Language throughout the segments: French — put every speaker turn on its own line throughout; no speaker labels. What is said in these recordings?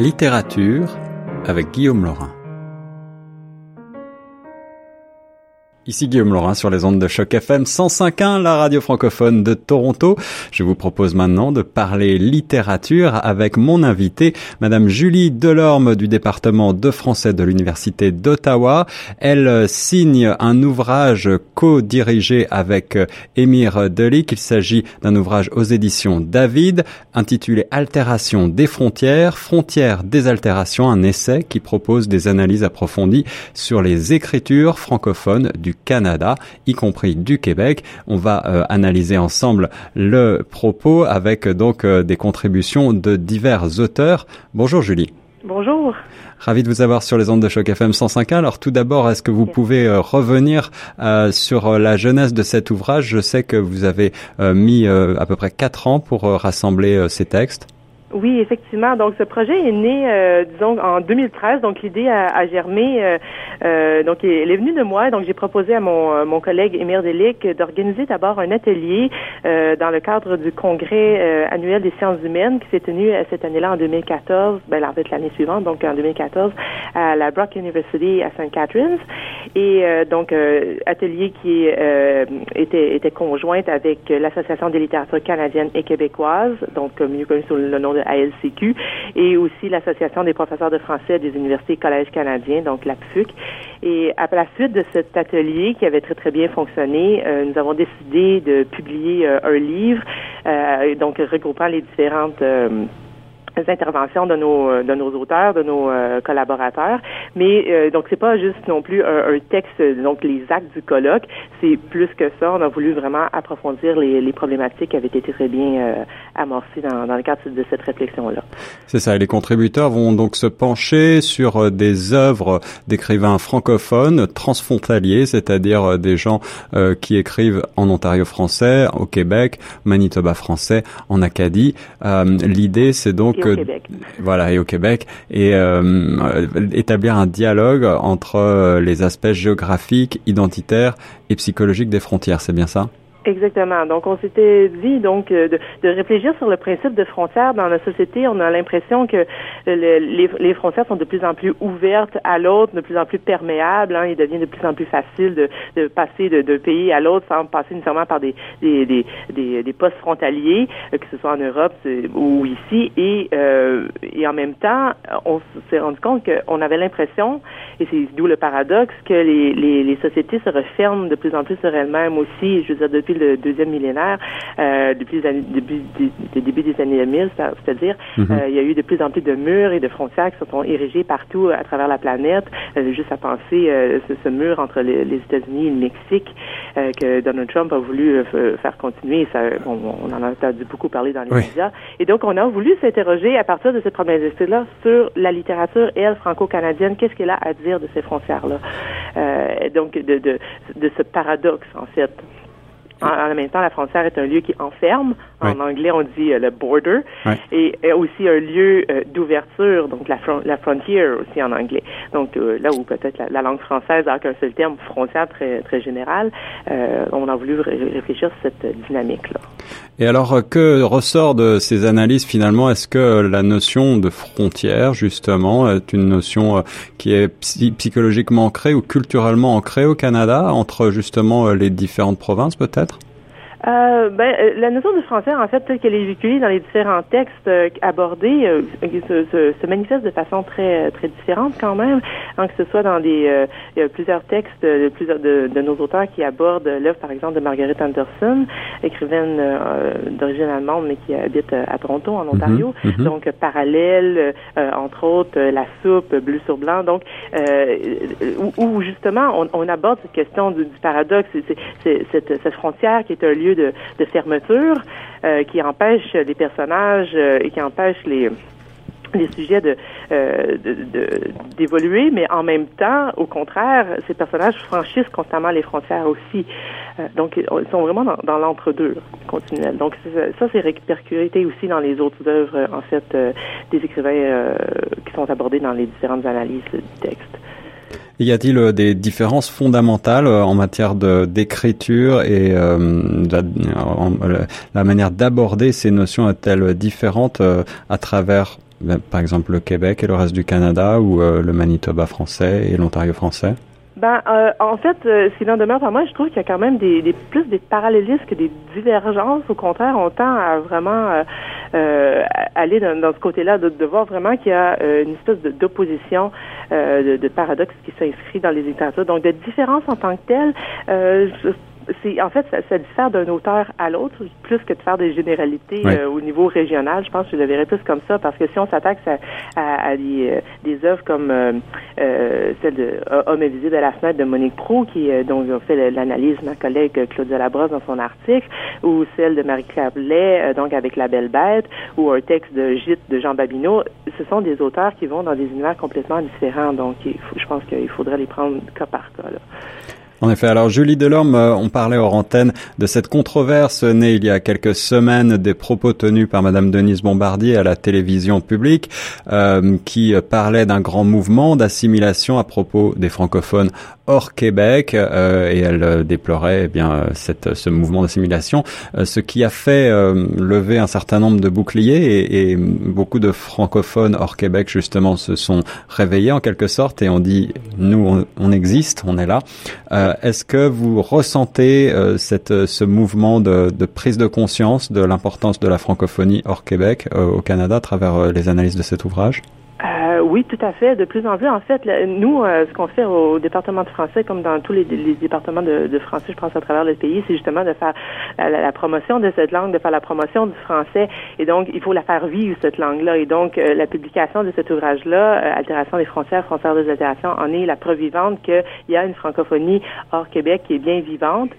Littérature avec Guillaume Laurin. Ici Guillaume Laurin sur les ondes de choc FM 105.1, la radio francophone de Toronto. Je vous propose maintenant de parler littérature avec mon invité, Madame Julie Delorme du département de français de l'Université d'Ottawa. Elle signe un ouvrage co-dirigé avec Émile Delic. Il s'agit d'un ouvrage aux éditions David intitulé Altération des frontières, frontières des altérations, un essai qui propose des analyses approfondies sur les écritures francophones du Canada, y compris du Québec. On va euh, analyser ensemble le propos avec euh, donc euh, des contributions de divers auteurs. Bonjour Julie.
Bonjour.
Ravi de vous avoir sur les ondes de choc FM 105.1. Alors tout d'abord, est-ce que vous pouvez revenir sur la jeunesse de cet ouvrage? Je sais que vous avez mis à peu près quatre ans pour rassembler ces textes.
Oui, effectivement. Donc, ce projet est né, euh, disons, en 2013. Donc, l'idée a, germé. Euh, euh, donc, elle est venue de moi. Donc, j'ai proposé à mon, mon collègue Émir Delic d'organiser d'abord un atelier dans le cadre du congrès annuel des sciences humaines qui s'est tenu cette année-là en 2014. Ben, en fait, l'année suivante, donc en 2014, à la Brock University à St. Catharines. Et donc, atelier qui était, était conjointe avec l'Association des littératures canadiennes et québécoises, donc mieux connu sous le nom de ALCQ, et aussi l'Association des professeurs de français des universités collèges canadiens, donc l'APFUC. Et à la suite de cet atelier qui avait très très bien fonctionné, euh, nous avons décidé de publier euh, un livre, euh, donc regroupant les différentes interventions de nos euh, de nos auteurs, de nos euh, collaborateurs. Mais euh, donc c'est pas juste non plus un, texte, donc les actes du colloque, c'est plus que ça. On a voulu vraiment approfondir les, les problématiques qui avaient été très bien euh, amorcées dans, dans le cadre de cette réflexion-là.
C'est ça. Et les contributeurs vont donc se pencher sur des œuvres d'écrivains francophones transfrontaliers, c'est-à-dire des gens qui écrivent en Ontario français, au Québec, Manitoba français, en Acadie. L'idée, c'est donc voilà, et au Québec, et euh, établir un dialogue entre euh, les aspects géographiques, identitaires et psychologiques des frontières, c'est bien ça?
Exactement. Donc, on s'était dit donc euh, de, de, réfléchir sur le principe de frontières dans la société. On a l'impression que les, frontières sont de plus en plus ouvertes à l'autre, de plus en plus perméables. Hein. Il devient de plus en plus facile de, de passer d'un pays à l'autre sans passer nécessairement par des postes frontaliers, euh, que ce soit en Europe ou ici. Et, euh, en même temps, on s'est rendu compte qu'on avait l'impression, et c'est d'où le paradoxe, que les sociétés se referment de plus en plus sur elles-mêmes aussi. Je veux dire, depuis le deuxième millénaire, euh, depuis, les depuis le début des années 2000, c'est-à-dire, euh, il y a eu de plus en plus de murs et de frontières qui se sont érigés partout à travers la planète. Euh, juste à penser euh, ce, ce, mur entre les, les États-Unis et le Mexique que Donald Trump a voulu faire continuer. Ça, on, on, en a entendu beaucoup parler dans les médias. Et donc, on a voulu s'interroger à partir de cette problématique-là sur la littérature, elle, franco-canadienne. Qu'est-ce qu'elle a à dire de ces frontières-là? donc, de, de, de ce paradoxe, en fait. En, même temps, la frontière est un lieu qui enferme. En anglais, on dit euh, le border. Et, aussi un lieu euh, d'ouverture, donc la, la frontier aussi en anglais. Donc euh, là où peut-être la, langue française a qu'un seul terme, frontière très, très général, on a voulu réfléchir sur cette dynamique-là.
Et alors, que ressort de ces analyses finalement? Est-ce que la notion de frontière, justement, est une notion qui est psychologiquement ancrée ou culturellement ancrée au Canada, entre justement les différentes provinces peut-être?
Euh, ben, euh, la notion de français, en fait, telle qu'elle est véhiculée dans les différents textes euh, abordés, euh, se, se, se, manifeste de façon très très différente quand même. Donc, que ce soit dans des il y a plusieurs textes de plusieurs de, de nos auteurs qui abordent l'œuvre, par exemple, de Margaret Anderson, écrivaine d'origine allemande mais qui habite à Toronto, en Ontario. Mhm, mhm. Donc, parallèle, entre autres, la soupe, bleu sur blanc. Donc, où, où, justement on, on, aborde cette question du, du paradoxe, c'est cette, cette frontière qui est un lieu de, fermeture euh, qui empêche les personnages euh, et qui empêche les les sujets euh, de, d'évoluer, mais en même temps, au contraire, ces personnages franchissent constamment les frontières aussi. donc, ils sont vraiment dans, l'entre-deux continuel. Donc, ça, c'est répercuté aussi dans les autres œuvres, en fait, des écrivains qui sont abordés dans les différentes analyses du texte.
Y a-t-il euh, des différences fondamentales euh, en matière d'écriture et euh, la, manière d'aborder ces notions est-elle différente à travers ben, par exemple le Québec et le reste du Canada ou le Manitoba français et l'Ontario français?
Ben, euh, en fait, euh, s'il en demeure pas moi, je trouve qu'il y a quand même des, des, plus des parallélismes que des divergences. Au contraire, on tend à vraiment euh, euh aller dans, dans ce côté-là, de, de, voir vraiment qu'il y a une espèce d'opposition, de, de, paradoxe qui s'inscrit dans les littératures. Donc, de différence en tant que telle, c'est en fait ça, ça diffère d'un auteur à l'autre plus que de faire des généralités euh, au niveau régional. Je pense que je le verrais plus comme ça parce que si on s'attaque à, à, des, euh, des œuvres comme euh, celle de Homme invisible à la fenêtre de Monique Prou qui dont a fait l'analyse ma collègue Claudia Labrosse dans son article ou celle de Marie-Claire Blais donc avec La Belle Bête ou un texte de Gite de Jean Babineau, ce sont des auteurs qui vont dans des univers complètement différents. Donc je pense qu'il faudrait les prendre cas par cas. Là.
En effet, alors Julie Delorme, euh, on parlait hors antenne de cette controverse née il y a quelques semaines des propos tenus par Madame Denise Bombardier à la télévision publique, euh, qui parlait d'un grand mouvement d'assimilation à propos des francophones hors Québec, euh, et elle déplorait eh bien cette, ce mouvement d'assimilation, ce qui a fait lever un certain nombre de boucliers, et, et, beaucoup de francophones hors Québec justement se sont réveillés en quelque sorte, et on dit nous on, on existe, on est là. Euh, est-ce que vous ressentez euh, cette, euh, ce mouvement de, de, prise de conscience de l'importance de la francophonie hors Québec au Canada à travers les analyses de cet ouvrage?
Euh, oui, tout à fait. De plus en plus, en fait, nous, euh, ce qu'on fait au département de français, comme dans tous les, départements de, français, je pense à travers le pays, c'est justement de faire la, promotion de cette langue, de faire la promotion du français. Et donc, il faut la faire vivre cette langue-là. Et donc, euh, la publication de cet ouvrage-là, Altération des frontières, frontières des altérations, en est la preuve vivante qu'il y a une francophonie hors Québec qui est bien vivante.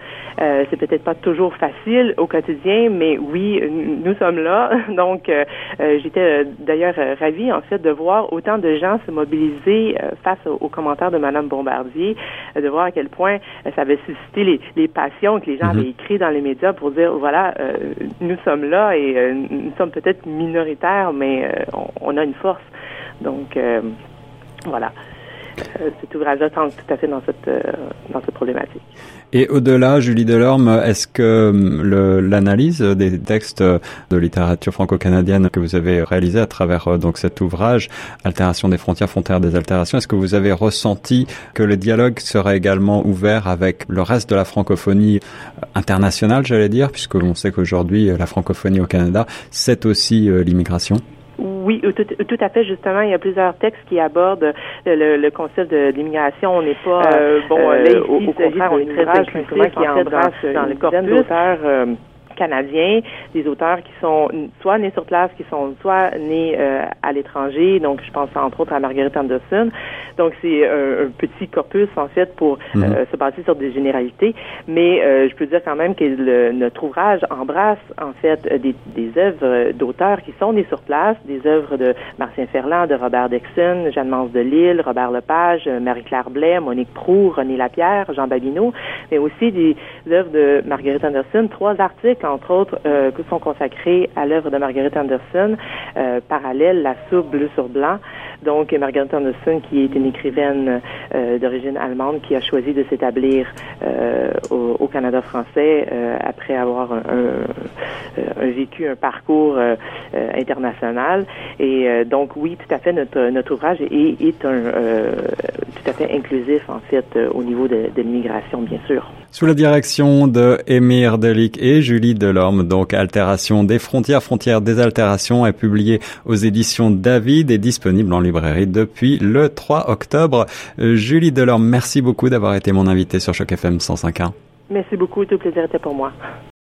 C'est peut-être pas toujours facile au quotidien, mais oui, nous sommes là. Donc, j'étais d'ailleurs ravie, en fait, de voir autant de gens se mobiliser euh, face aux, commentaires de Mme Bombardier, euh, de voir à quel point euh, ça avait suscité les, passions que les gens avaient écrites dans les médias pour dire, voilà, nous sommes là et nous sommes peut-être minoritaires, mais on, a une force. Donc, voilà. Cet ouvrage-là tente tout à fait dans cette, dans cette problématique.
Et au-delà, Julie Delorme, est-ce que hum, l'analyse des textes de littérature franco-canadienne que vous avez réalisé à travers euh, donc cet ouvrage, Altération des frontières, frontières des altérations, est-ce que vous avez ressenti que le dialogue serait également ouvert avec le reste de la francophonie internationale, j'allais dire, puisque l'on sait qu'aujourd'hui la francophonie au Canada, c'est aussi euh, l'immigration?
Oui, tout, tout, à fait. Justement, il y a plusieurs textes qui abordent le, le concept d'immigration. On n'est pas euh, bon euh, là, ici, au, contraire, on est très inclusif qui embrasse dans, dans le corpus euh, canadiens, des auteurs qui sont soit nés sur place, qui sont soit nés euh, à l'étranger. Donc, je pense entre autres à Margaret Anderson. Donc, c'est un, petit corpus, en fait, pour mhm. euh, se baser sur des généralités. Mais euh, je peux dire quand même que le, notre ouvrage embrasse, en fait, des, des œuvres d'auteurs qui sont nés sur place, des œuvres de Martien Ferland, de Robert Dixon, Jeanne-Mance de Lille, Robert Lepage, Marie-Claire Blais, Monique Prou, René Lapierre, Jean Babineau, mais aussi des œuvres de Marguerite Anderson, trois articles, entre autres, euh, sont consacrés à l'œuvre de Marguerite Anderson, euh, parallèle, La soupe bleu sur blanc. Donc, Marguerite Anderson, qui est une écrivaine euh, d'origine allemande, qui a choisi de s'établir euh, au, au, Canada français euh, après avoir un, un, un, vécu, un parcours international. Et donc, oui, tout à fait, notre, notre ouvrage est, est un, tout à fait inclusif, en fait, au niveau de, de l'immigration, bien sûr.
Sous la direction de Émir Delic et Julie Delorme, donc Altération des frontières, frontières des altérations est publié aux éditions David et disponible en librairie depuis le 3 octobre. Euh, Julie Delorme, merci beaucoup d'avoir été mon invité sur Choc FM 105.1.
Merci beaucoup, tout plaisir était pour moi.